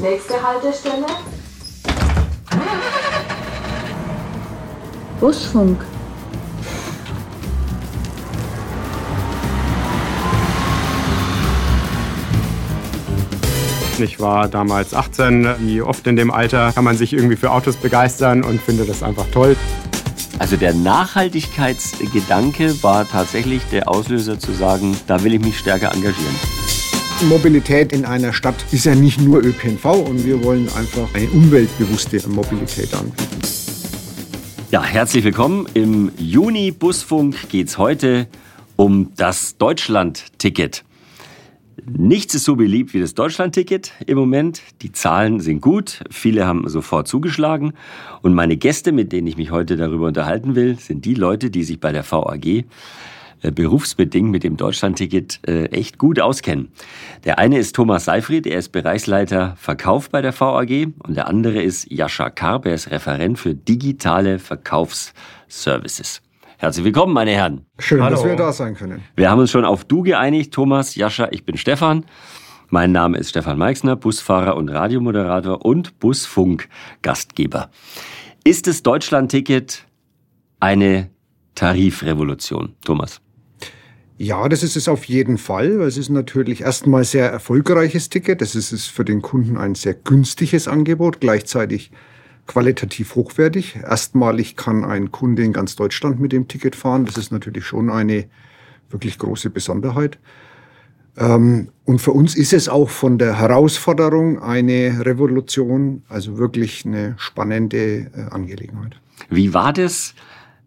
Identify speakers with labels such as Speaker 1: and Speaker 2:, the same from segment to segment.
Speaker 1: Nächste Haltestelle.
Speaker 2: Busfunk.
Speaker 3: Ich war damals 18. Wie oft in dem Alter kann man sich irgendwie für Autos begeistern und finde das einfach toll.
Speaker 4: Also der Nachhaltigkeitsgedanke war tatsächlich der Auslöser zu sagen, da will ich mich stärker engagieren.
Speaker 5: Mobilität in einer Stadt ist ja nicht nur ÖPNV und wir wollen einfach eine umweltbewusste Mobilität anbieten.
Speaker 4: Ja, herzlich willkommen. Im Juni Busfunk geht es heute um das Deutschland-Ticket. Nichts ist so beliebt wie das Deutschland-Ticket im Moment. Die Zahlen sind gut, viele haben sofort zugeschlagen. Und meine Gäste, mit denen ich mich heute darüber unterhalten will, sind die Leute, die sich bei der VAG berufsbedingt mit dem Deutschland-Ticket äh, echt gut auskennen. Der eine ist Thomas Seifried, er ist Bereichsleiter Verkauf bei der VAG und der andere ist Jascha Karp, er ist Referent für digitale Verkaufsservices. Herzlich willkommen, meine Herren.
Speaker 5: Schön, Hallo. dass wir da sein können.
Speaker 4: Wir haben uns schon auf Du geeinigt. Thomas, Jascha, ich bin Stefan. Mein Name ist Stefan Meixner, Busfahrer und Radiomoderator und Busfunk-Gastgeber. Ist das Deutschland-Ticket eine Tarifrevolution, Thomas?
Speaker 5: Ja, das ist es auf jeden Fall. Es ist natürlich erstmal sehr erfolgreiches Ticket. Das ist für den Kunden ein sehr günstiges Angebot, gleichzeitig qualitativ hochwertig. Erstmalig kann ein Kunde in ganz Deutschland mit dem Ticket fahren. Das ist natürlich schon eine wirklich große Besonderheit. Ähm, und für uns ist es auch von der Herausforderung eine Revolution, also wirklich eine spannende äh, Angelegenheit.
Speaker 4: Wie war das?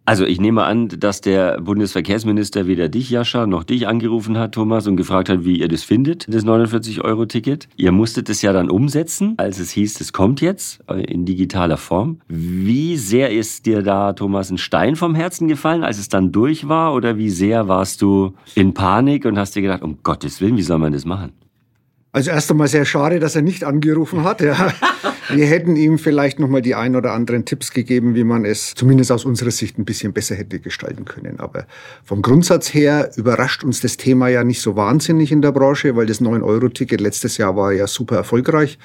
Speaker 4: Also ich nehme an, dass der Bundesverkehrsminister weder dich, Jascha, noch dich angerufen hat, Thomas, und gefragt hat, wie ihr das findet, das 49-Euro-Ticket. Ihr musstet es ja dann umsetzen, als es hieß, es kommt jetzt äh, in digitaler Form. Wie sehr ist dir da, Thomas, ein Stein vom Herzen gefallen, als es dann durch war? Oder wie sehr warst du in Panik und hast dir gedacht, um Gottes Willen, wie soll man das machen?
Speaker 5: Also erst einmal sehr schade, dass er nicht angerufen hat. Ja. Wir hätten ihm vielleicht noch mal die ein oder anderen Tipps gegeben, wie man es zumindest aus unserer Sicht ein bisschen besser hätte gestalten können. Aber vom Grundsatz her überrascht uns das Thema ja nicht so wahnsinnig in der Branche, weil das 9-Euro-Ticket letztes Jahr war ja super erfolgreich.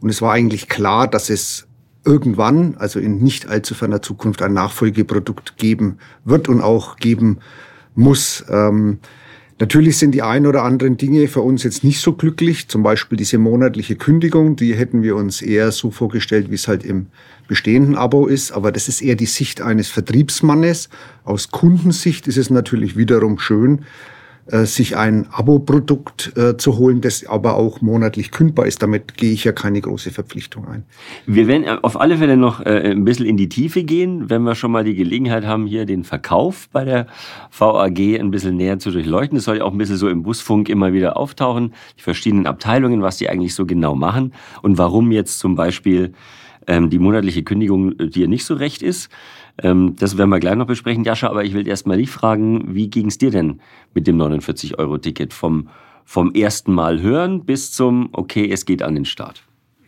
Speaker 5: Und es war eigentlich klar, dass es irgendwann, also in nicht allzu ferner Zukunft, ein Nachfolgeprodukt geben wird und auch geben muss. Ähm, Natürlich sind die ein oder anderen Dinge für uns jetzt nicht so glücklich. Zum Beispiel diese monatliche Kündigung, die hätten wir uns eher so vorgestellt, wie es halt im bestehenden Abo ist. Aber das ist eher die Sicht eines Vertriebsmannes. Aus Kundensicht ist es natürlich wiederum schön, sich ein Abo-Produkt äh, zu holen, das aber auch monatlich kündbar ist. Damit gehe ich ja keine große Verpflichtung ein.
Speaker 4: Wir werden äh, auf alle Fälle noch äh, ein bisschen in die Tiefe gehen, wenn wir schon mal die Gelegenheit haben, hier den Verkauf bei der VAG ein bisschen näher zu durchleuchten. Das soll ja auch ein bisschen so im Busfunk immer wieder auftauchen, die verschiedenen Abteilungen, was die eigentlich so genau machen und warum jetzt zum Beispiel ähm, die monatliche Kündigung dir nicht so recht ist. Ähm, das werden wir gleich noch besprechen, Jascha, aber ich will erst mal dich fragen, wie ging es dir denn mit dem 49-Euro-Ticket vom, vom ersten Mal hören bis zum, okay, es geht an den Start?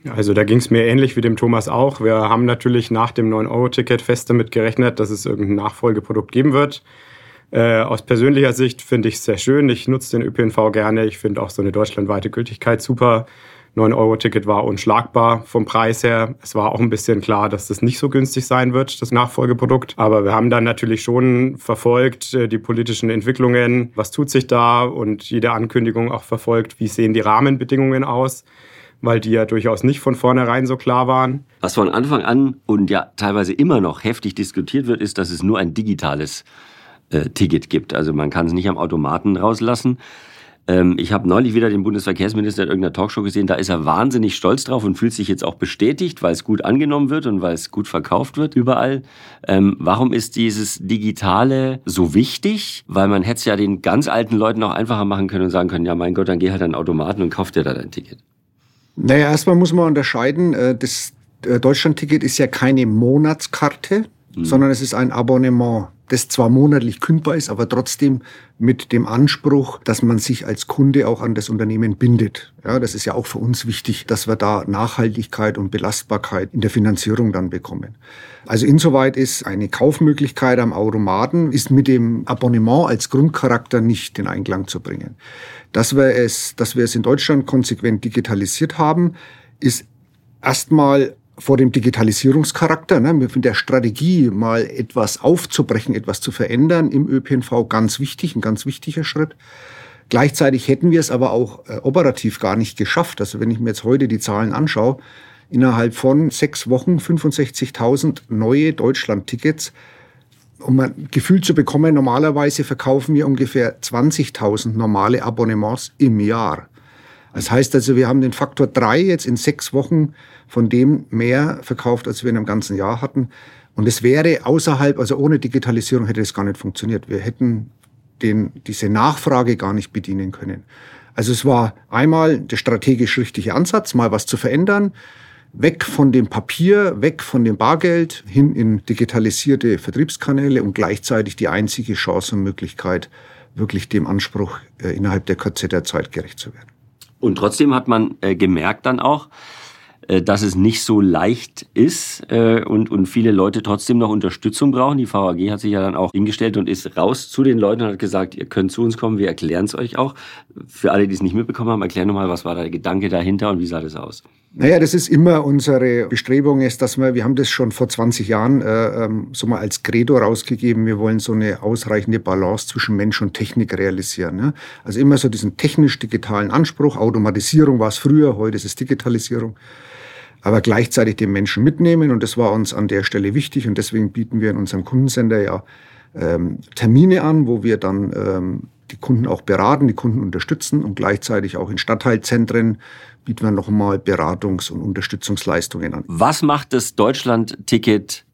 Speaker 3: Also da ging es mir ähnlich wie dem Thomas auch. Wir haben natürlich nach dem 9-Euro-Ticket fest damit gerechnet, dass es irgendein Nachfolgeprodukt geben wird. Äh, aus persönlicher Sicht finde ich es sehr schön. Ich nutze den ÖPNV gerne. Ich finde auch so eine deutschlandweite Gültigkeit super. 9-Euro-Ticket war unschlagbar vom Preis her. Es war auch ein bisschen klar, dass das nicht so günstig sein wird, das Nachfolgeprodukt. Aber wir haben dann natürlich schon verfolgt äh, die politischen Entwicklungen. Was tut sich da? Und jede Ankündigung auch verfolgt, wie sehen die Rahmenbedingungen aus? weil die ja durchaus nicht von vornherein so klar waren.
Speaker 4: Was von Anfang an und ja teilweise immer noch heftig diskutiert wird, ist, dass es nur ein digitales äh, Ticket gibt. Also man kann es nicht am Automaten rauslassen. Ähm, ich habe neulich wieder den Bundesverkehrsminister in irgendeiner Talkshow gesehen, da ist er wahnsinnig stolz drauf und fühlt sich jetzt auch bestätigt, weil es gut angenommen wird und weil es gut verkauft wird überall. Ähm, warum ist dieses Digitale so wichtig? Weil man hätte es ja den ganz alten Leuten auch einfacher machen können und sagen können, ja mein Gott, dann geh halt an den Automaten und kauf dir da dein Ticket.
Speaker 5: Naja, erstmal muss man unterscheiden, äh, das äh, Deutschlandticket ist ja keine Monatskarte, mhm. sondern es ist ein Abonnement das zwar monatlich kündbar ist, aber trotzdem mit dem Anspruch, dass man sich als Kunde auch an das Unternehmen bindet. Ja, das ist ja auch für uns wichtig, dass wir da Nachhaltigkeit und Belastbarkeit in der Finanzierung dann bekommen. Also insoweit ist eine Kaufmöglichkeit am Automaten ist mit dem Abonnement als Grundcharakter nicht in Einklang zu bringen. Dass wir es, dass wir es in Deutschland konsequent digitalisiert haben, ist erstmal vor dem Digitalisierungscharakter, ne, mit der Strategie mal etwas aufzubrechen, etwas zu verändern im ÖPNV ganz wichtig, ein ganz wichtiger Schritt. Gleichzeitig hätten wir es aber auch äh, operativ gar nicht geschafft. Also wenn ich mir jetzt heute die Zahlen anschaue, innerhalb von sechs Wochen 65.000 neue Deutschland-Tickets. Um ein Gefühl zu bekommen, normalerweise verkaufen wir ungefähr 20.000 normale Abonnements im Jahr. Das heißt also, wir haben den Faktor drei jetzt in sechs Wochen von dem mehr verkauft, als wir in einem ganzen Jahr hatten. Und es wäre außerhalb, also ohne Digitalisierung hätte es gar nicht funktioniert. Wir hätten den, diese Nachfrage gar nicht bedienen können. Also es war einmal der strategisch richtige Ansatz, mal was zu verändern, weg von dem Papier, weg von dem Bargeld, hin in digitalisierte Vertriebskanäle und gleichzeitig die einzige Chance und Möglichkeit, wirklich dem Anspruch äh, innerhalb der Kürze der Zeit gerecht zu werden.
Speaker 4: Und trotzdem hat man äh, gemerkt dann auch, äh, dass es nicht so leicht ist äh, und, und viele Leute trotzdem noch Unterstützung brauchen. Die VAG hat sich ja dann auch hingestellt und ist raus zu den Leuten und hat gesagt, ihr könnt zu uns kommen, wir erklären es euch auch. Für alle, die es nicht mitbekommen haben, erklär nochmal, was war der Gedanke dahinter und wie sah das aus?
Speaker 5: Naja, das ist immer unsere Bestrebung, ist, dass wir, wir haben das schon vor 20 Jahren äh, ähm, so mal als Credo rausgegeben, wir wollen so eine ausreichende Balance zwischen Mensch und Technik realisieren. Ne? Also immer so diesen technisch-digitalen Anspruch, Automatisierung war es früher, heute ist es Digitalisierung aber gleichzeitig den Menschen mitnehmen. Und das war uns an der Stelle wichtig. Und deswegen bieten wir in unserem Kundensender ja ähm, Termine an, wo wir dann ähm, die Kunden auch beraten, die Kunden unterstützen und gleichzeitig auch in Stadtteilzentren bieten wir nochmal Beratungs- und Unterstützungsleistungen an.
Speaker 4: Was macht das Deutschland-Ticket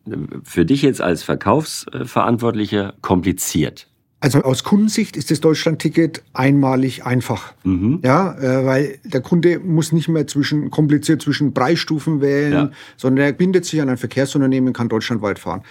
Speaker 4: für dich jetzt als Verkaufsverantwortlicher kompliziert?
Speaker 5: Also aus Kundensicht ist das Deutschland-Ticket einmalig einfach. Mhm. Ja, äh, weil der Kunde muss nicht mehr zwischen kompliziert zwischen Preisstufen wählen, ja. sondern er bindet sich an ein Verkehrsunternehmen und kann deutschlandweit fahren.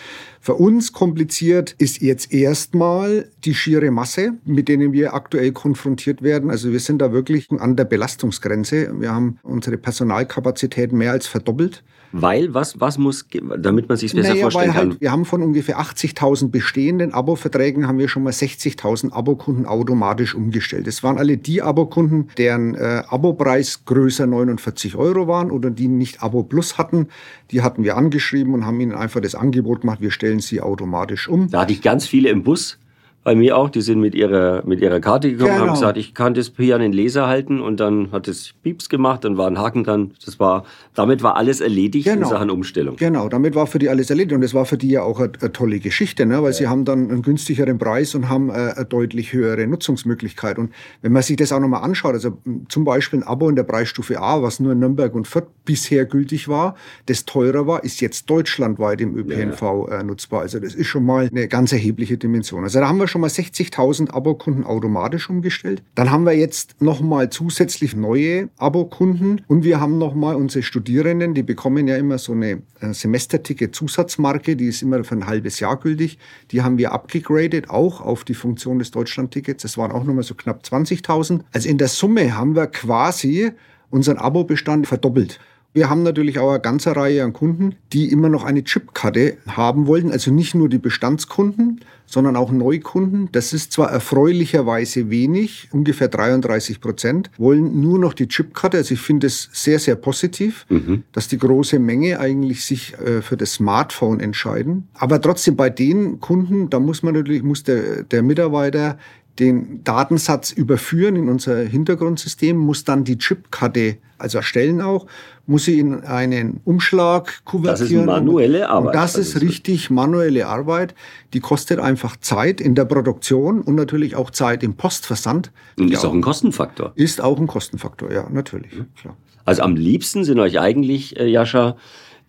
Speaker 5: Für uns kompliziert ist jetzt erstmal die schiere Masse, mit denen wir aktuell konfrontiert werden. Also wir sind da wirklich an der Belastungsgrenze. Wir haben unsere Personalkapazität mehr als verdoppelt.
Speaker 4: Weil, was, was muss, damit man sich besser naja, vorstellen kann?
Speaker 5: Halt, wir haben von ungefähr 80.000 bestehenden Abo-Verträgen haben wir schon mal 60.000 Abokunden automatisch umgestellt. Das waren alle die Abokunden, deren äh, Abopreis größer 49 Euro waren oder die nicht Abo Plus hatten. Die hatten wir angeschrieben und haben ihnen einfach das Angebot gemacht, wir stellen sie automatisch um.
Speaker 4: Da hatte ich ganz viele im Bus bei mir auch, die sind mit ihrer, mit ihrer Karte gekommen genau. haben gesagt, ich kann das hier an den Laser halten und dann hat es Pieps gemacht, dann war ein Haken dran. Das war, damit war alles erledigt
Speaker 5: genau.
Speaker 4: in Sachen Umstellung.
Speaker 5: Genau, damit war für die alles erledigt und das war für die ja auch eine, eine tolle Geschichte, ne? weil ja. sie haben dann einen günstigeren Preis und haben eine, äh, eine deutlich höhere Nutzungsmöglichkeit. Und wenn man sich das auch nochmal anschaut, also zum Beispiel ein Abo in der Preisstufe A, was nur in Nürnberg und Fürth bisher gültig war, das teurer war, ist jetzt deutschlandweit im ÖPNV ja. äh, nutzbar. Also das ist schon mal eine ganz erhebliche Dimension. Also da haben wir schon schon mal 60.000 Abokunden automatisch umgestellt. Dann haben wir jetzt nochmal zusätzlich neue Abokunden und wir haben nochmal unsere Studierenden, die bekommen ja immer so eine äh, Semesterticket-Zusatzmarke, die ist immer für ein halbes Jahr gültig. Die haben wir abgegradet, auch auf die Funktion des Deutschlandtickets. Das waren auch nochmal so knapp 20.000. Also in der Summe haben wir quasi unseren Abo-Bestand verdoppelt. Wir haben natürlich auch eine ganze Reihe an Kunden, die immer noch eine Chipkarte haben wollen. Also nicht nur die Bestandskunden, sondern auch Neukunden. Das ist zwar erfreulicherweise wenig, ungefähr 33 Prozent, wollen nur noch die Chipkarte. Also ich finde es sehr, sehr positiv, mhm. dass die große Menge eigentlich sich äh, für das Smartphone entscheiden. Aber trotzdem bei den Kunden, da muss man natürlich, muss der, der Mitarbeiter den Datensatz überführen in unser Hintergrundsystem, muss dann die Chipkarte also erstellen auch, muss sie in einen Umschlag kuvertieren.
Speaker 4: Das ist manuelle Arbeit.
Speaker 5: Und das ist richtig manuelle Arbeit. Die kostet einfach Zeit in der Produktion und natürlich auch Zeit im Postversand.
Speaker 4: Und ist auch ein Kostenfaktor.
Speaker 5: Ist auch ein Kostenfaktor, ja, natürlich. Mhm. Klar.
Speaker 4: Also am liebsten sind euch eigentlich, äh, Jascha,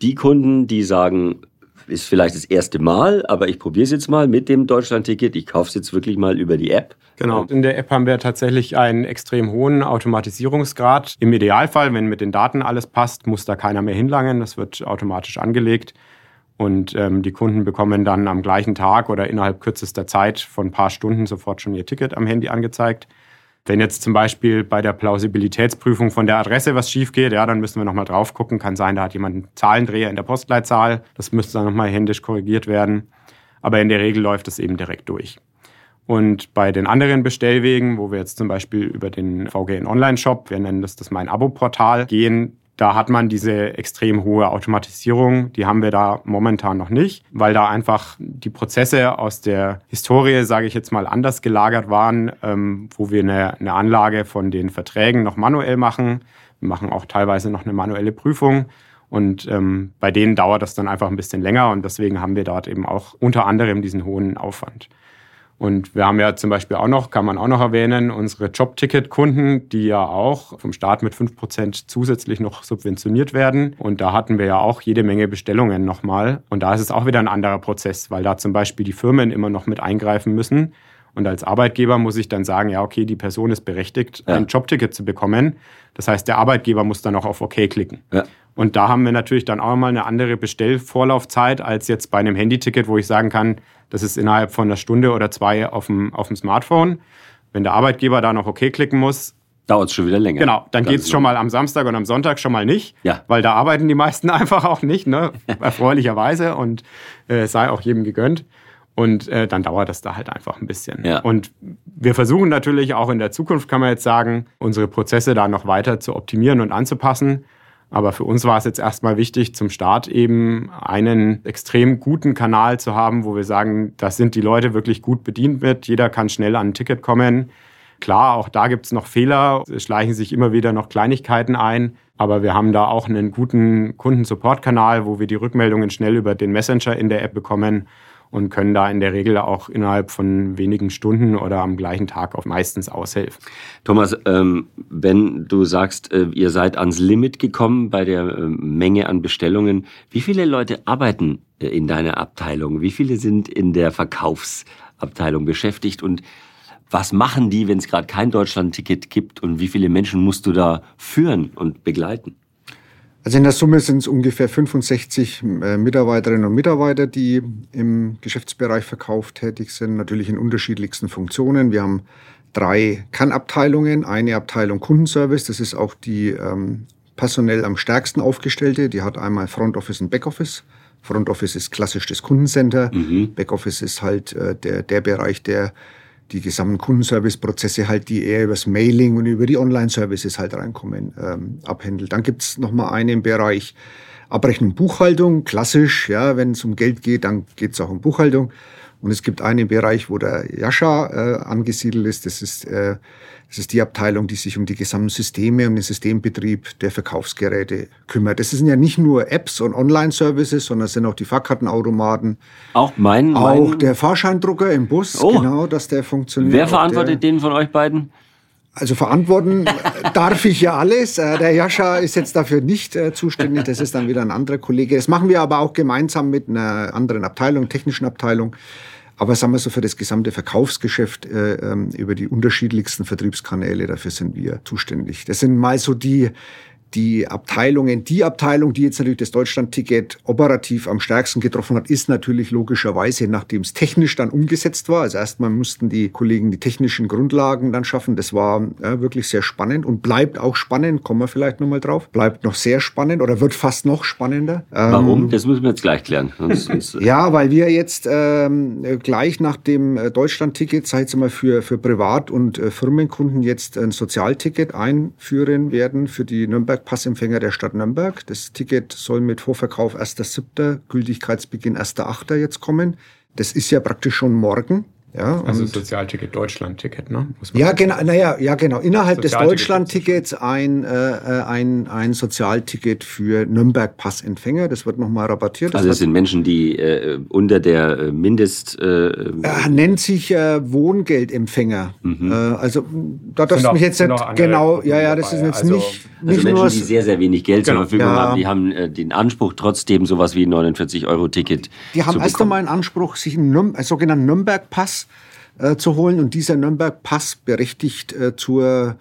Speaker 4: die Kunden, die sagen, ist vielleicht das erste Mal, aber ich probiere es jetzt mal mit dem Deutschland-Ticket. Ich kaufe es jetzt wirklich mal über die App.
Speaker 3: Genau. In der App haben wir tatsächlich einen extrem hohen Automatisierungsgrad. Im Idealfall, wenn mit den Daten alles passt, muss da keiner mehr hinlangen. Das wird automatisch angelegt. Und ähm, die Kunden bekommen dann am gleichen Tag oder innerhalb kürzester Zeit von ein paar Stunden sofort schon ihr Ticket am Handy angezeigt. Wenn jetzt zum Beispiel bei der Plausibilitätsprüfung von der Adresse was schief geht, ja, dann müssen wir nochmal drauf gucken. Kann sein, da hat jemand einen Zahlendreher in der Postleitzahl. Das müsste dann nochmal händisch korrigiert werden. Aber in der Regel läuft es eben direkt durch. Und bei den anderen Bestellwegen, wo wir jetzt zum Beispiel über den VGN Online-Shop, wir nennen das das Mein Abo-Portal, gehen, Da hat man diese extrem hohe Automatisierung, die haben wir da momentan noch nicht, weil da einfach die Prozesse aus der Historie, sage ich jetzt mal, anders gelagert waren, ähm, wo wir eine, eine Anlage von den Verträgen noch manuell machen. Wir machen auch teilweise noch eine manuelle Prüfung. Und ähm, bei denen dauert das dann einfach ein bisschen länger und deswegen haben wir dort eben auch unter anderem diesen hohen Aufwand. Und wir haben ja zum Beispiel auch noch, kann man auch noch erwähnen, unsere Jobticket-Kunden, die ja auch vom Staat mit 5% zusätzlich noch subventioniert werden. Und da hatten wir ja auch jede Menge Bestellungen nochmal. Und da ist es auch wieder ein anderer Prozess, weil da zum Beispiel die Firmen immer noch mit eingreifen müssen. Und als Arbeitgeber muss ich dann sagen, ja, okay, die Person ist berechtigt, ja. ein Jobticket zu bekommen. Das heißt, der Arbeitgeber muss dann auch auf OK klicken. Ja. Und da haben wir natürlich dann auch mal eine andere Bestellvorlaufzeit als jetzt bei einem Handyticket, wo ich sagen kann, das ist innerhalb von einer Stunde oder zwei auf dem, auf dem Smartphone. Wenn der Arbeitgeber da noch OK klicken muss,
Speaker 4: dauert es schon wieder länger.
Speaker 3: Genau, dann geht es schon mal am Samstag und am Sonntag schon mal nicht, ja. weil da arbeiten die meisten einfach auch nicht, ne? erfreulicherweise und äh, sei auch jedem gegönnt. Und äh, dann dauert das da halt einfach ein bisschen. Ja. Und wir versuchen natürlich auch in der Zukunft, kann man jetzt sagen, unsere Prozesse da noch weiter zu optimieren und anzupassen. Aber für uns war es jetzt erstmal wichtig, zum Start eben einen extrem guten Kanal zu haben, wo wir sagen, das sind die Leute wirklich gut bedient mit. Jeder kann schnell an ein Ticket kommen. Klar, auch da gibt es noch Fehler. Es schleichen sich immer wieder noch Kleinigkeiten ein. Aber wir haben da auch einen guten Kundensupport-Kanal, wo wir die Rückmeldungen schnell über den Messenger in der App bekommen und können da in der Regel auch innerhalb von wenigen Stunden oder am gleichen Tag auch meistens aushelfen.
Speaker 4: Thomas, ähm, wenn du sagst, äh, ihr seid ans Limit gekommen bei der äh, Menge an Bestellungen, wie viele Leute arbeiten äh, in deiner Abteilung? Wie viele sind in der Verkaufsabteilung beschäftigt und was machen die, wenn es gerade kein Deutschland-Ticket gibt und wie viele Menschen musst du da führen und begleiten?
Speaker 5: Also in der Summe sind es ungefähr 65 äh, Mitarbeiterinnen und Mitarbeiter, die im Geschäftsbereich Verkauf tätig sind, natürlich in unterschiedlichsten Funktionen. Wir haben drei Kernabteilungen, eine Abteilung Kundenservice, das ist auch die ähm, personell am stärksten aufgestellte, die hat einmal Front Office und Backoffice. Front Office ist klassisch das Kundencenter, mhm. Backoffice ist halt äh, der, der Bereich, der die gesamten Kundenservice-Prozesse halt, die eher übers Mailing und über die Online-Services halt reinkommen, ähm, abhändelt. Dann gibt's noch mal einen Bereich Abrechnung, Buchhaltung, klassisch, ja, wenn es um Geld geht, dann geht's auch um Buchhaltung. Und es gibt einen Bereich, wo der Jascha äh, angesiedelt ist. Das ist, äh, das ist die Abteilung, die sich um die gesamten Systeme, um den Systembetrieb der Verkaufsgeräte kümmert. Das sind ja nicht nur Apps und Online-Services, sondern es sind auch die Fahrkartenautomaten.
Speaker 4: Auch mein,
Speaker 5: Auch mein... der Fahrscheindrucker im Bus, oh. genau, dass der funktioniert.
Speaker 4: Wer verantwortet der, den von euch beiden?
Speaker 5: Also verantworten darf ich ja alles. Äh, der Jascha ist jetzt dafür nicht äh, zuständig. Das ist dann wieder ein anderer Kollege. Das machen wir aber auch gemeinsam mit einer anderen Abteilung, technischen Abteilung. Aber sagen wir so, für das gesamte Verkaufsgeschäft äh, ähm, über die unterschiedlichsten Vertriebskanäle, dafür sind wir zuständig. Das sind mal so die, die Abteilungen, die Abteilung, die jetzt natürlich das Deutschland-Ticket operativ am stärksten getroffen hat, ist natürlich logischerweise, nachdem es technisch dann umgesetzt war. Also erstmal mussten die Kollegen die technischen Grundlagen dann schaffen. Das war ja, wirklich sehr spannend und bleibt auch spannend. Kommen wir vielleicht nochmal drauf. Bleibt noch sehr spannend oder wird fast noch spannender.
Speaker 4: Warum? Ähm, das müssen wir jetzt gleich klären.
Speaker 5: Äh, ja, weil wir jetzt ähm, gleich nach dem äh, Deutschland-Ticket, sag ich mal, für, für Privat- und äh, Firmenkunden jetzt ein Sozialticket einführen werden für die Nürnberg Nürnberg-Passempfänger der Stadt Nürnberg. Das Ticket soll mit Vorverkauf 1.7., Gültigkeitsbeginn 1.8. jetzt kommen. Das ist ja praktisch schon morgen. Ja,
Speaker 3: also Sozialticket Deutschland-Ticket, ne?
Speaker 5: ja, genau, naja, ja, genau. Innerhalb des Deutschland-Tickets ein, äh, ein, ein Sozialticket für Nürnberg-Passempfänger. Das wird nochmal rabattiert.
Speaker 4: Das also es sind Menschen, die äh, unter der äh, Mindest... Äh,
Speaker 5: äh, nennt sich äh, Wohngeldempfänger. Mhm. Äh, also da darfst du mich jetzt nicht genau... Ja, ja, das ist jetzt also, nicht,
Speaker 4: also nicht Menschen, nur... die sehr, sehr wenig Geld genau. zur Verfügung ja. haben, die haben äh, den Anspruch, trotzdem sowas wie ein 49-Euro-Ticket
Speaker 5: Die haben erst einmal einen Anspruch, sich einen, einen sogenannten Nürnberg-Pass äh, zu holen. Und dieser Nürnberg-Pass berechtigt äh, zur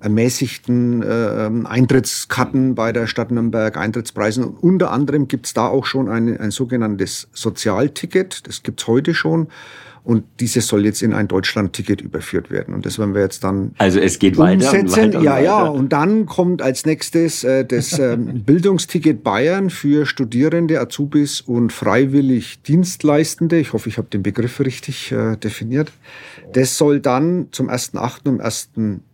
Speaker 5: ermäßigten äh, Eintrittskarten bei der Stadt Nürnberg, Eintrittspreisen. Und unter anderem gibt es da auch schon ein, ein sogenanntes Sozialticket. Das gibt es heute schon. Und dieses soll jetzt in ein Deutschland-Ticket überführt werden. Und das werden wir jetzt dann
Speaker 4: Also es geht
Speaker 5: umsetzen.
Speaker 4: weiter. Weiter
Speaker 5: ja, ja. Und dann kommt als nächstes äh, das äh, Bildungsticket Bayern für Studierende, Azubis und freiwillig Dienstleistende. Ich hoffe, ich habe den Begriff richtig äh, definiert. Das soll dann zum 1.8. und 1.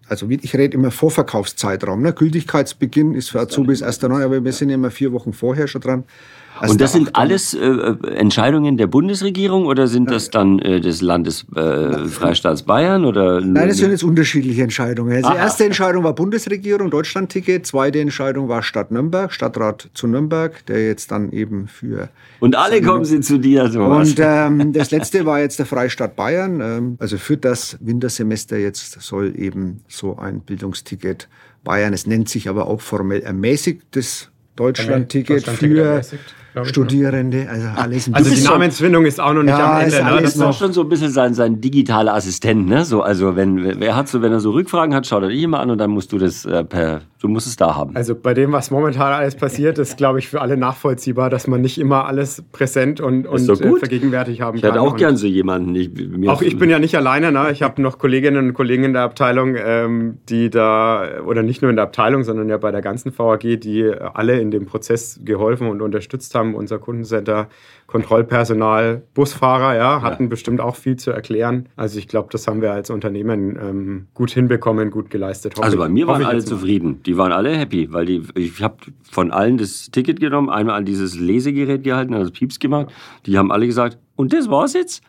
Speaker 5: also ich rede immer Vorverkaufszeitraum. Ne? Gültigkeitsbeginn ist für Azubis 1.9., aber wir sind ja immer vier Wochen vorher schon dran.
Speaker 4: Und das sind alles äh, Entscheidungen der Bundesregierung oder sind das dann äh, des Landes äh, Freistaats Bayern oder?
Speaker 5: Nein, das sind jetzt unterschiedliche Entscheidungen. Also die erste Entscheidung war Bundesregierung, Deutschlandticket. Zweite Entscheidung war Stadt Nürnberg, Stadtrat zu Nürnberg, der jetzt dann eben für.
Speaker 4: Und alle kommen sie zu dir,
Speaker 5: sowas. Und ähm, das letzte war jetzt der Freistaat Bayern. Ähm, also für das Wintersemester jetzt soll eben so ein Bildungsticket Bayern, es nennt sich aber auch formell ermäßigtes Deutschlandticket für Studierende, also alles
Speaker 3: ein Also die Namensfindung ist auch noch nicht ja, am Ende.
Speaker 4: Ne? Das ist doch schon so ein bisschen sein, sein digitaler Assistent. Ne? So, also wenn, wer hat so, wenn er so Rückfragen hat, schaut er dich immer an und dann musst du das äh, per Du musst es da haben.
Speaker 3: Also bei dem, was momentan alles passiert, ist, glaube ich, für alle nachvollziehbar, dass man nicht immer alles präsent und, und
Speaker 4: äh,
Speaker 3: vergegenwärtig haben
Speaker 4: ich kann.
Speaker 3: Ich
Speaker 4: hätte auch gern so jemanden. Ich,
Speaker 3: auch ich bin ja nicht alleine. Ne? Ich habe noch Kolleginnen und Kollegen in der Abteilung, ähm, die da, oder nicht nur in der Abteilung, sondern ja bei der ganzen VAG, die alle in dem Prozess geholfen und unterstützt haben. Unser Kundencenter Kontrollpersonal, Busfahrer, ja, hatten ja. bestimmt auch viel zu erklären. Also ich glaube, das haben wir als Unternehmen ähm, gut hinbekommen, gut geleistet.
Speaker 4: Hoffe also bei mir waren alle zufrieden. Die waren alle happy, weil die, ich habe von allen das Ticket genommen, einmal an dieses Lesegerät gehalten, also Pieps gemacht. Die haben alle gesagt, und das war's jetzt?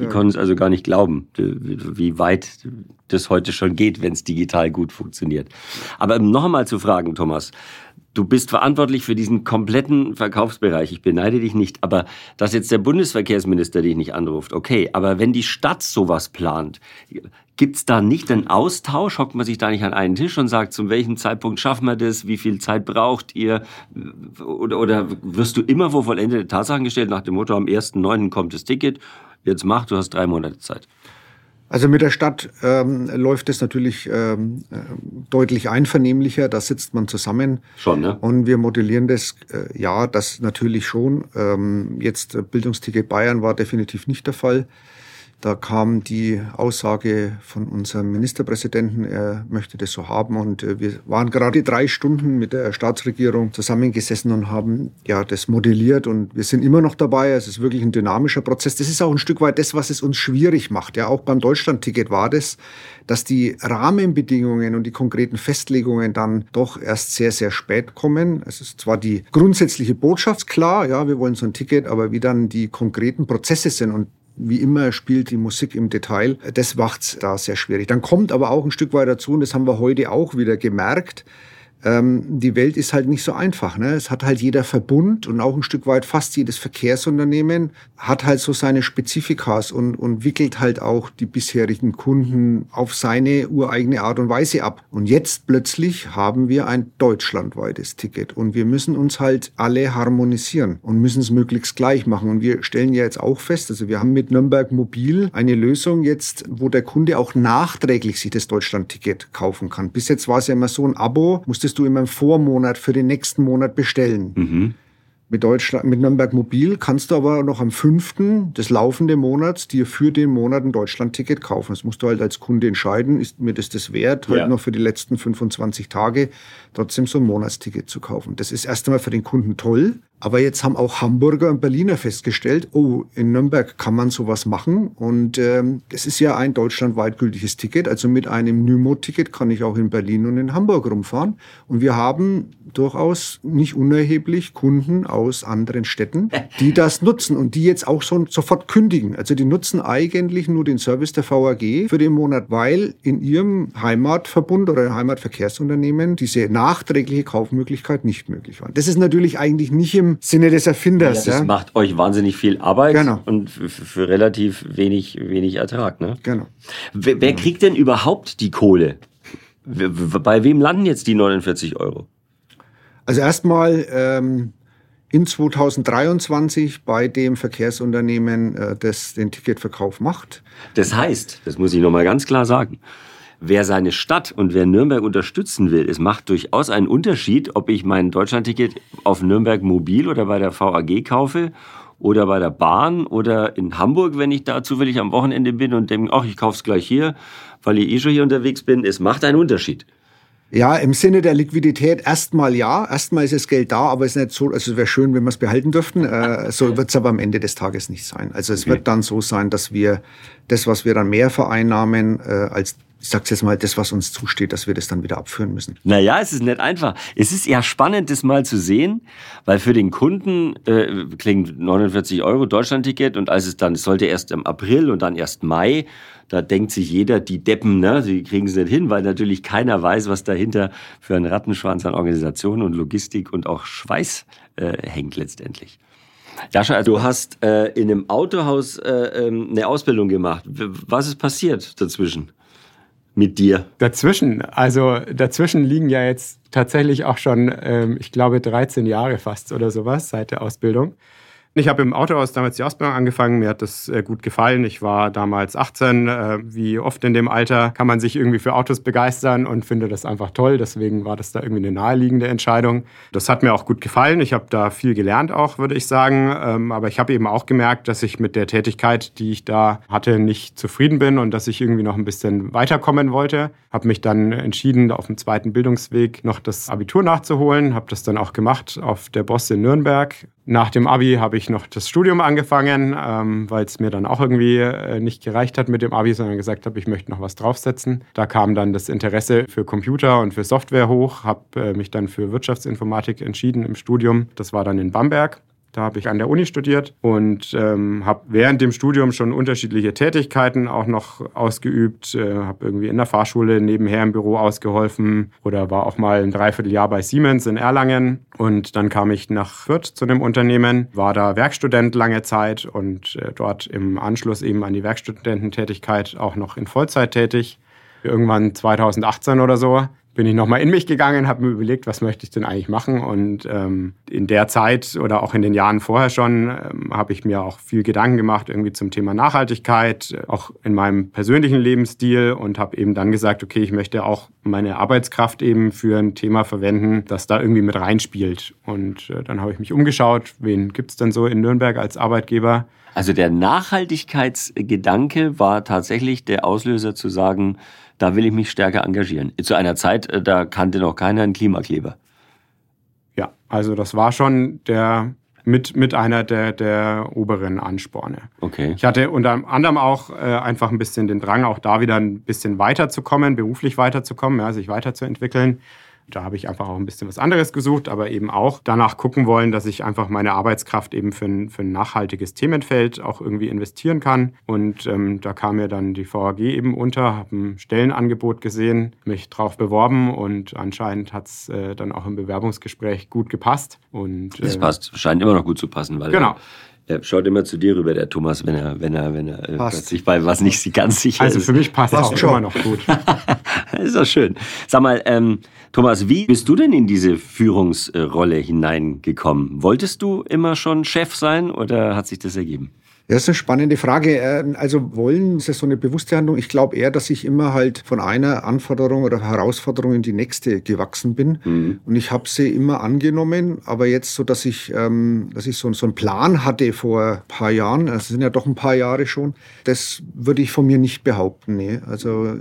Speaker 4: Die ja. konnten es also gar nicht glauben, wie weit das heute schon geht, wenn es digital gut funktioniert. Aber um noch einmal zu fragen, Thomas, du bist verantwortlich für diesen kompletten Verkaufsbereich. Ich beneide dich nicht, aber dass jetzt der Bundesverkehrsminister dich nicht anruft, okay. Aber wenn die Stadt sowas plant, gibt's da nicht einen Austausch? Hockt man sich da nicht an einen Tisch und sagt, zu welchem Zeitpunkt schaffen wir das? Wie viel Zeit braucht ihr? Oder, oder wirst du immer vor vollendete Tatsachen gestellt nach dem Motto, am 1.9. kommt das Ticket, jetzt mach, du hast drei Monate Zeit?
Speaker 5: Also mit der Stadt ähm, läuft es natürlich ähm, äh, deutlich einvernehmlicher. Da sitzt man zusammen.
Speaker 4: Schon, ne?
Speaker 5: Und wir modellieren das, äh, ja, das natürlich schon. Ähm, jetzt äh, Bildungsticket Bayern war definitiv nicht der Fall. Da kam die Aussage von unserem Ministerpräsidenten, er möchte das so haben. Und äh, wir waren gerade drei Stunden mit der Staatsregierung zusammengesessen und haben ja das modelliert. Und wir sind immer noch dabei. Es ist wirklich ein dynamischer Prozess. Das ist auch ein Stück weit das, was es uns schwierig macht. Ja, auch beim Deutschlandticket war das, dass die Rahmenbedingungen und die konkreten Festlegungen dann doch erst sehr, sehr spät kommen. Es ist zwar die grundsätzliche Botschaft klar, ja, wir wollen so ein Ticket, aber wie dann die konkreten Prozesse sind und wie immer spielt die Musik im Detail. Das macht's da sehr schwierig. Dann kommt aber auch ein Stück weit dazu, und das haben wir heute auch wieder gemerkt, ähm, die Welt ist halt nicht so einfach. Ne? Es hat halt jeder Verbund und auch ein Stück weit fast jedes Verkehrsunternehmen hat halt so seine Spezifikas und, und wickelt halt auch die bisherigen Kunden auf seine ureigene Art und Weise ab. Und jetzt plötzlich haben wir ein deutschlandweites Ticket und wir müssen uns halt alle harmonisieren und müssen es möglichst gleich machen. Und wir stellen ja jetzt auch fest, also wir haben mit Nürnberg Mobil eine Lösung jetzt, wo der Kunde auch nachträglich sich das Deutschlandticket kaufen kann. Bis jetzt war es ja immer so ein Abo, musstest musstest du immer im Vormonat für den nächsten Monat bestellen. Mhm. Mit, Deutschland, mit Nürnberg Mobil kannst du aber noch am 5. des laufenden Monats dir für den Monat ein Deutschland-Ticket kaufen. Das musst du halt als Kunde entscheiden, ist mir das das wert, halt ja. noch für die letzten 25 Tage trotzdem so ein Monatsticket zu kaufen. Das ist erst einmal für den Kunden toll, aber jetzt haben auch Hamburger und Berliner festgestellt, oh, in Nürnberg kann man sowas machen. Und ähm, es ist ja ein deutschlandweit gültiges Ticket. Also mit einem Nymo-Ticket kann ich auch in Berlin und in Hamburg rumfahren. Und wir haben durchaus nicht unerheblich Kunden aus anderen Städten, die das nutzen und die jetzt auch schon sofort kündigen. Also die nutzen eigentlich nur den Service der VAG für den Monat, weil in ihrem Heimatverbund oder Heimatverkehrsunternehmen diese nachträgliche Kaufmöglichkeit nicht möglich war. Das ist natürlich eigentlich nicht im Sinne des Erfinders.
Speaker 4: Ja, das ja. macht euch wahnsinnig viel Arbeit genau. und für relativ wenig, wenig Ertrag. Ne?
Speaker 5: Genau.
Speaker 4: Wer, wer kriegt denn überhaupt die Kohle? Bei wem landen jetzt die 49 Euro?
Speaker 5: Also erstmal ähm, in 2023 bei dem Verkehrsunternehmen, äh, das den Ticketverkauf macht.
Speaker 4: Das heißt, das muss ich nochmal ganz klar sagen, wer seine Stadt und wer Nürnberg unterstützen will, es macht durchaus einen Unterschied, ob ich mein Deutschlandticket auf Nürnberg Mobil oder bei der VAG kaufe oder bei der Bahn oder in Hamburg, wenn ich da zufällig am Wochenende bin und denke, ach, ich kaufe es gleich hier, weil ich eh schon hier unterwegs bin. Es macht einen Unterschied.
Speaker 5: Ja, im Sinne der Liquidität erstmal ja. Erstmal ist das Geld da, aber es ist nicht so, also es wäre schön, wenn wir es behalten dürften. Äh, so wird es aber am Ende des Tages nicht sein. Also es okay. wird dann so sein, dass wir das, was wir dann mehr vereinnahmen, äh, als ich sag's jetzt mal, das, was uns zusteht, dass wir das dann wieder abführen müssen.
Speaker 4: Naja, es ist nicht einfach. Es ist ja spannend, das mal zu sehen, weil für den Kunden äh, klingt 49 Euro Deutschlandticket und als es dann, es sollte erst im April und dann erst Mai, da denkt sich jeder, die Deppen, ne, die kriegen es nicht hin, weil natürlich keiner weiß, was dahinter für ein Rattenschwanz an Organisation und Logistik und auch Schweiß äh, hängt letztendlich. Jascha, du hast äh, in einem Autohaus äh, ähm, eine Ausbildung gemacht. Was ist passiert dazwischen mit dir?
Speaker 3: Dazwischen, also dazwischen liegen ja jetzt tatsächlich auch schon, ähm, ich glaube, 13 Jahre fast oder sowas seit der Ausbildung. Ich habe im Autohaus damals die Ausbildung angefangen. Mir hat das äh, gut gefallen. Ich war damals 18. Äh, wie oft in dem Alter kann man sich irgendwie für Autos begeistern und finde das einfach toll. Deswegen war das da irgendwie eine naheliegende Entscheidung. Das hat mir auch gut gefallen. Ich habe da viel gelernt auch, würde ich sagen. Ähm, aber ich habe eben auch gemerkt, dass ich mit der Tätigkeit, die ich da hatte, nicht zufrieden bin und dass ich irgendwie noch ein bisschen weiterkommen wollte. Habe mich dann entschieden, auf dem zweiten Bildungsweg noch das Abitur nachzuholen. Habe das dann auch gemacht auf der Boss in Nürnberg nach dem Abi habe ich noch das Studium angefangen, ähm, weil es mir dann auch irgendwie äh, nicht gereicht hat mit dem Abi, sondern gesagt habe, ich möchte noch was draufsetzen. Da kam dann das Interesse für Computer und für Software hoch, habe äh, mich dann für Wirtschaftsinformatik entschieden im Studium. Das war dann in Bamberg. Da habe ich an der Uni studiert und ähm, habe während dem Studium schon unterschiedliche Tätigkeiten auch noch ausgeübt. Äh, habe irgendwie in der Fahrschule nebenher im Büro ausgeholfen oder war auch mal ein Dreivierteljahr bei Siemens in Erlangen. Und dann kam ich nach Fürth zu dem Unternehmen, war da Werkstudent lange Zeit und äh, dort im Anschluss eben an die Werkstudententätigkeit auch noch in Vollzeit tätig. Irgendwann 2018 oder so bin ich nochmal in mich gegangen, habe mir überlegt, was möchte ich denn eigentlich machen. Und ähm, in der Zeit oder auch in den Jahren vorher schon ähm, habe ich mir auch viel Gedanken gemacht irgendwie zum Thema Nachhaltigkeit, auch in meinem persönlichen Lebensstil und habe eben dann gesagt, okay, ich möchte auch meine Arbeitskraft eben für ein Thema verwenden, das da irgendwie mit reinspielt. Und äh, dann habe ich mich umgeschaut, wen gibt es denn so in Nürnberg als Arbeitgeber?
Speaker 4: Also der Nachhaltigkeitsgedanke war tatsächlich der Auslöser zu sagen, da will ich mich stärker engagieren. Zu einer Zeit, äh, da kannte noch keiner einen Klimakleber.
Speaker 3: Ja, also das war schon der mit, mit einer der, der oberen Ansporne.
Speaker 4: Okay.
Speaker 3: Ich hatte unter anderem auch äh, einfach ein bisschen den Drang, auch da wieder ein bisschen weiterzukommen, beruflich weiterzukommen, ja, sich weiterzuentwickeln. Da habe ich einfach auch ein bisschen was anderes gesucht, aber eben auch danach gucken wollen, dass ich einfach meine Arbeitskraft eben für ein, für ein nachhaltiges Themenfeld auch irgendwie investieren kann. Und ähm, da kam mir dann die VAG eben unter, habe ein Stellenangebot gesehen, mich drauf beworben und anscheinend hat es äh, dann auch im Bewerbungsgespräch gut gepasst. Und,
Speaker 4: äh, passt, scheint immer noch gut zu passen, weil
Speaker 3: genau.
Speaker 4: Er schaut immer zu dir rüber, der Thomas, wenn er, wenn er, wenn er äh, plötzlich bei was nicht ganz sicher
Speaker 3: also
Speaker 4: ist.
Speaker 3: Also für mich passt es auch schon. immer noch gut.
Speaker 4: ist doch schön. Sag mal, ähm, Thomas, wie bist du denn in diese Führungsrolle hineingekommen? Wolltest du immer schon Chef sein oder hat sich das ergeben?
Speaker 5: Das ist eine spannende Frage. Ähm, also wollen, ist das so eine bewusste Handlung? Ich glaube eher, dass ich immer halt von einer Anforderung oder Herausforderung in die nächste gewachsen bin. Mhm. Und ich habe sie immer angenommen, aber jetzt so, dass ich, ähm, dass ich so, so einen Plan hatte vor ein paar Jahren, das sind ja doch ein paar Jahre schon, das würde ich von mir nicht behaupten. Nee. Also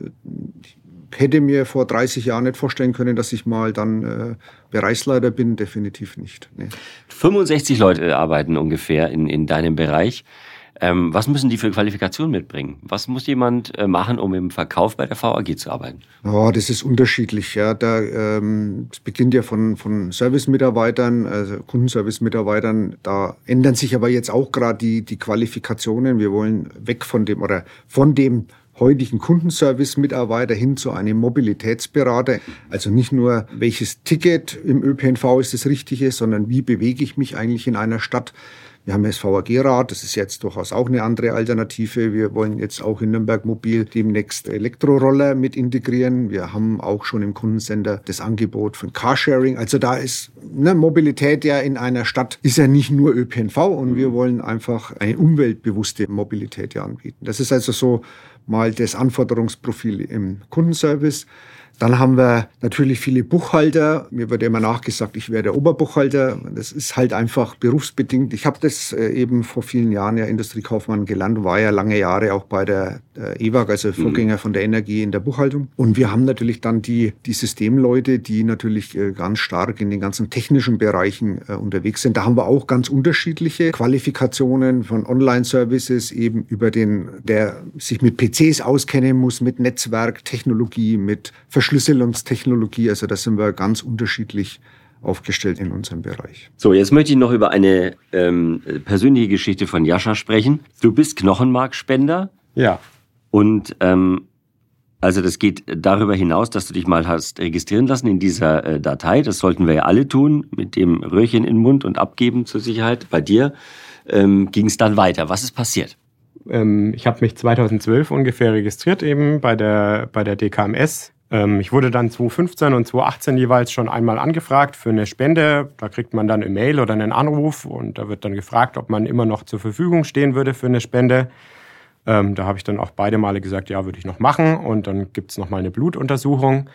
Speaker 5: ich hätte mir vor 30 Jahren nicht vorstellen können, dass ich mal dann äh, Bereichsleiter bin, definitiv nicht. Nee.
Speaker 4: 65 Leute arbeiten ungefähr in, in deinem Bereich. Ähm, was müssen die für Qualifikationen mitbringen? Was muss jemand äh, machen, um im Verkauf bei der VAG zu arbeiten?
Speaker 5: Oh, das ist unterschiedlich. Ja. Da, ähm, das beginnt ja von, von Service-Mitarbeitern, also Kundenservice-Mitarbeitern. Da ändern sich aber jetzt auch gerade die, die Qualifikationen. Wir wollen weg von dem oder von dem heutigen Kundenservice-Mitarbeiter hin zu einem Mobilitätsberater. Also nicht nur, welches Ticket im ÖPNV ist das Richtige, sondern wie bewege ich mich eigentlich in einer Stadt wir haben das VAG-Rad, das ist jetzt durchaus auch eine andere Alternative. Wir wollen jetzt auch in Nürnberg Mobil demnächst Elektroroller mit integrieren. Wir haben auch schon im Kundensender das Angebot von Carsharing. Also da ist ne, Mobilität ja in einer Stadt ist ja nicht nur ÖPNV und wir wollen einfach eine umweltbewusste Mobilität ja anbieten. Das ist also so mal das Anforderungsprofil im Kundenservice. Dann haben wir natürlich viele Buchhalter. Mir wird immer nachgesagt, ich wäre der Oberbuchhalter. Das ist halt einfach berufsbedingt. Ich habe das äh, eben vor vielen Jahren ja Industriekaufmann gelernt, war ja lange Jahre auch bei der EWAG, also mhm. Vorgänger von der Energie in der Buchhaltung. Und wir haben natürlich dann die, die Systemleute, die natürlich äh, ganz stark in den ganzen technischen Bereichen äh, unterwegs sind. Da haben wir auch ganz unterschiedliche Qualifikationen von Online-Services eben über den, der sich mit PCs auskennen muss, mit Netzwerktechnologie, mit Verschlüsselungstechnologie. Also da sind wir ganz unterschiedlich aufgestellt in unserem Bereich.
Speaker 4: So, jetzt möchte ich noch über eine ähm, persönliche Geschichte von Jascha sprechen. Du bist Knochenmarkspender.
Speaker 3: Ja.
Speaker 4: Und ähm, also das geht darüber hinaus, dass du dich mal hast registrieren lassen in dieser äh, Datei. Das sollten wir ja alle tun, mit dem Röhrchen in den Mund und abgeben zur Sicherheit. Bei dir ähm, ging es dann weiter. Was ist passiert?
Speaker 3: Ähm, ich habe mich 2012 ungefähr registriert eben bei der, bei der DKMS. Ähm, ich wurde dann 2015 und 2018 jeweils schon einmal angefragt für eine Spende. Da kriegt man dann eine Mail oder einen Anruf und da wird dann gefragt, ob man immer noch zur Verfügung stehen würde für eine Spende. Ähm, da habe ich dann auch beide Male gesagt, ja, würde ich noch machen. Und dann gibt es nochmal eine Blutuntersuchung,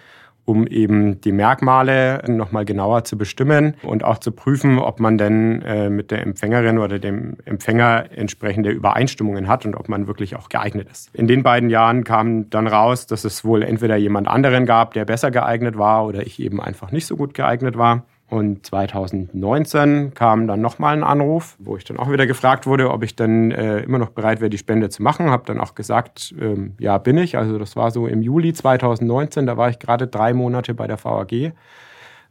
Speaker 3: um eben die Merkmale nochmal genauer zu bestimmen und auch zu prüfen, ob man denn äh, mit der Empfängerin oder dem Empfänger entsprechende Übereinstimmungen hat und ob man wirklich auch geeignet ist. In den beiden Jahren kam dann raus, dass es wohl entweder jemand anderen gab, der besser geeignet war oder ich eben einfach nicht so gut geeignet war. Und 2019 kam dann nochmal ein Anruf, wo ich dann auch wieder gefragt wurde, ob ich dann äh, immer noch bereit wäre, die Spende zu machen. Habe dann auch gesagt, ähm, ja, bin ich. Also das war so im Juli 2019, da war ich gerade drei Monate bei der VAG.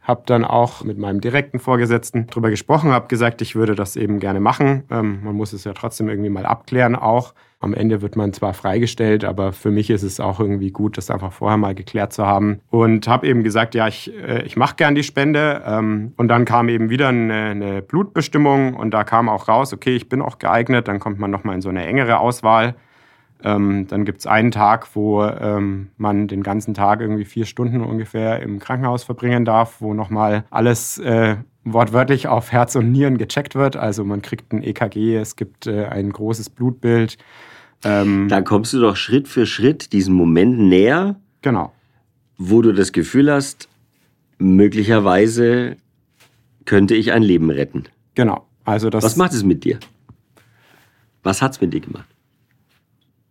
Speaker 3: Habe dann auch mit meinem direkten Vorgesetzten darüber gesprochen, habe gesagt, ich würde das eben gerne machen. Ähm, man muss es ja trotzdem irgendwie mal abklären auch. Am Ende wird man zwar freigestellt, aber für mich ist es auch irgendwie gut, das einfach vorher mal geklärt zu haben. Und habe eben gesagt, ja, ich, äh, ich mache gern die Spende. Ähm, und dann kam eben wieder eine, eine Blutbestimmung und da kam auch raus, okay, ich bin auch geeignet. Dann kommt man nochmal in so eine engere Auswahl. Ähm, dann gibt es einen Tag, wo ähm, man den ganzen Tag irgendwie vier Stunden ungefähr im Krankenhaus verbringen darf, wo nochmal alles äh, wortwörtlich auf Herz und Nieren gecheckt wird. Also man kriegt ein EKG, es gibt äh, ein großes Blutbild.
Speaker 4: Ähm, da kommst du doch Schritt für Schritt diesem Moment näher.
Speaker 3: Genau.
Speaker 4: Wo du das Gefühl hast, möglicherweise könnte ich ein Leben retten.
Speaker 3: Genau. Also das
Speaker 4: Was macht es mit dir? Was hat es mit dir gemacht?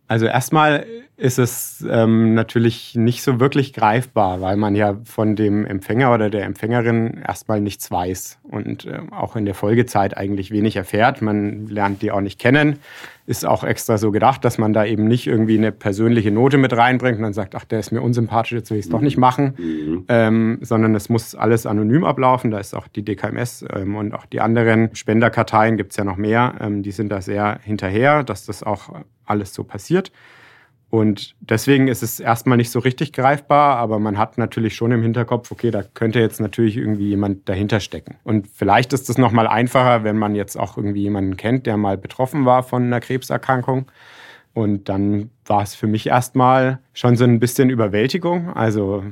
Speaker 3: Also erstmal ist es ähm, natürlich nicht so wirklich greifbar, weil man ja von dem Empfänger oder der Empfängerin erstmal nichts weiß und äh, auch in der Folgezeit eigentlich wenig erfährt. Man lernt die auch nicht kennen. Ist auch extra so gedacht, dass man da eben nicht irgendwie eine persönliche Note mit reinbringt und dann sagt, ach, der ist mir unsympathisch, jetzt will ich es doch nicht machen, mhm. ähm, sondern es muss alles anonym ablaufen. Da ist auch die DKMS ähm, und auch die anderen Spenderkarteien, gibt es ja noch mehr, ähm, die sind da sehr hinterher, dass das auch alles so passiert. Und deswegen ist es erstmal nicht so richtig greifbar, aber man hat natürlich schon im Hinterkopf, okay, da könnte jetzt natürlich irgendwie jemand dahinter stecken. Und vielleicht ist es nochmal einfacher, wenn man jetzt auch irgendwie jemanden kennt, der mal betroffen war von einer Krebserkrankung. Und dann war es für mich erstmal schon so ein bisschen Überwältigung. Also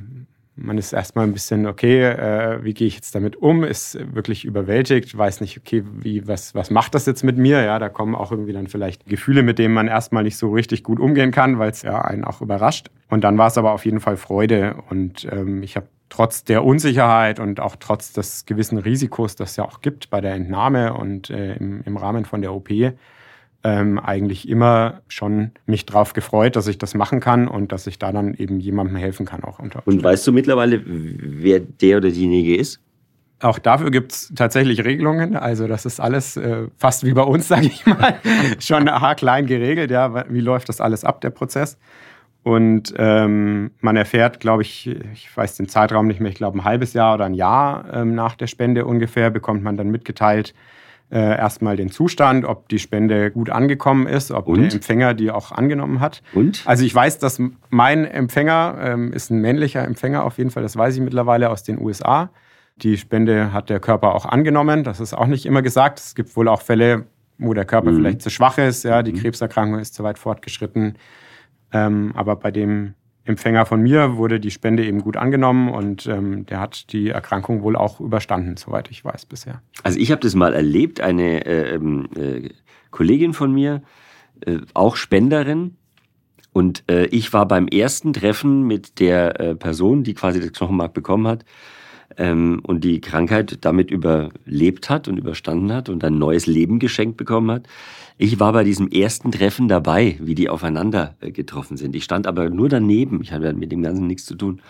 Speaker 3: man ist erstmal ein bisschen, okay, äh, wie gehe ich jetzt damit um? Ist wirklich überwältigt, weiß nicht, okay, wie, was, was macht das jetzt mit mir? Ja, da kommen auch irgendwie dann vielleicht Gefühle, mit denen man erstmal nicht so richtig gut umgehen kann, weil es ja einen auch überrascht. Und dann war es aber auf jeden Fall Freude. Und ähm, ich habe trotz der Unsicherheit und auch trotz des gewissen Risikos, das es ja auch gibt bei der Entnahme und äh, im, im Rahmen von der OP, ähm, eigentlich immer schon mich drauf gefreut, dass ich das machen kann und dass ich da dann eben jemandem helfen kann auch unter.
Speaker 4: Und weißt du mittlerweile, wer der oder diejenige ist?
Speaker 3: Auch dafür gibt es tatsächlich Regelungen. Also das ist alles äh, fast wie bei uns, sage ich mal, schon haarklein geregelt. Ja, wie läuft das alles ab, der Prozess? Und ähm, man erfährt, glaube ich, ich weiß den Zeitraum nicht mehr, ich glaube ein halbes Jahr oder ein Jahr ähm, nach der Spende ungefähr, bekommt man dann mitgeteilt, äh, erstmal den Zustand, ob die Spende gut angekommen ist, ob Und? der Empfänger die auch angenommen hat.
Speaker 4: Und?
Speaker 3: Also ich weiß, dass mein Empfänger ähm, ist ein männlicher Empfänger auf jeden Fall, das weiß ich mittlerweile aus den USA. Die Spende hat der Körper auch angenommen, das ist auch nicht immer gesagt. Es gibt wohl auch Fälle, wo der Körper mhm. vielleicht zu schwach ist, ja, die mhm. Krebserkrankung ist zu weit fortgeschritten. Ähm, aber bei dem Empfänger von mir wurde die Spende eben gut angenommen und ähm, der hat die Erkrankung wohl auch überstanden, soweit ich weiß bisher.
Speaker 4: Also ich habe das mal erlebt, eine äh, ähm, äh, Kollegin von mir, äh, auch Spenderin, Und äh, ich war beim ersten Treffen mit der äh, Person, die quasi das Knochenmark bekommen hat ähm, und die Krankheit damit überlebt hat und überstanden hat und ein neues Leben geschenkt bekommen hat. Ich war bei diesem ersten Treffen dabei, wie die aufeinander äh, getroffen sind. Ich stand aber nur daneben. Ich hatte mit dem Ganzen nichts zu tun.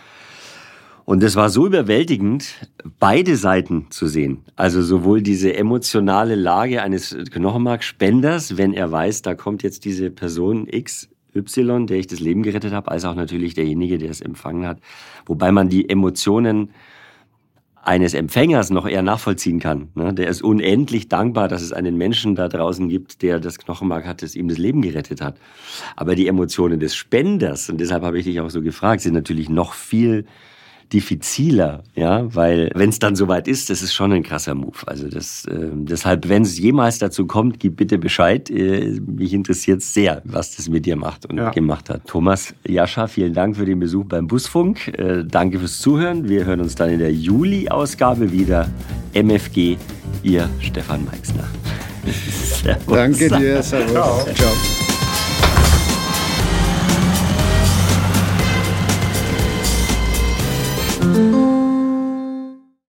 Speaker 4: Und es war so überwältigend, beide Seiten zu sehen. Also sowohl diese emotionale Lage eines Knochenmarkspenders, wenn er weiß, da kommt jetzt diese Person X, Y, der ich das Leben gerettet habe, als auch natürlich derjenige, der es empfangen hat. Wobei man die Emotionen eines Empfängers noch eher nachvollziehen kann. Ne? Der ist unendlich dankbar, dass es einen Menschen da draußen gibt, der das Knochenmark hat, das ihm das Leben gerettet hat. Aber die Emotionen des Spenders, und deshalb habe ich dich auch so gefragt, sind natürlich noch viel diffiziler, ja, weil wenn es dann soweit ist, das ist schon ein krasser Move. Also das, äh, deshalb, wenn es jemals dazu kommt, gib bitte Bescheid. Äh, mich interessiert sehr, was das mit dir macht und ja. gemacht hat. Thomas Jascha, vielen Dank für den Besuch beim Busfunk. Äh, danke fürs Zuhören. Wir hören uns dann in der Juli-Ausgabe wieder. MFG, ihr Stefan Meixner.
Speaker 5: Servus. Danke dir, Servus. Ciao. Ciao.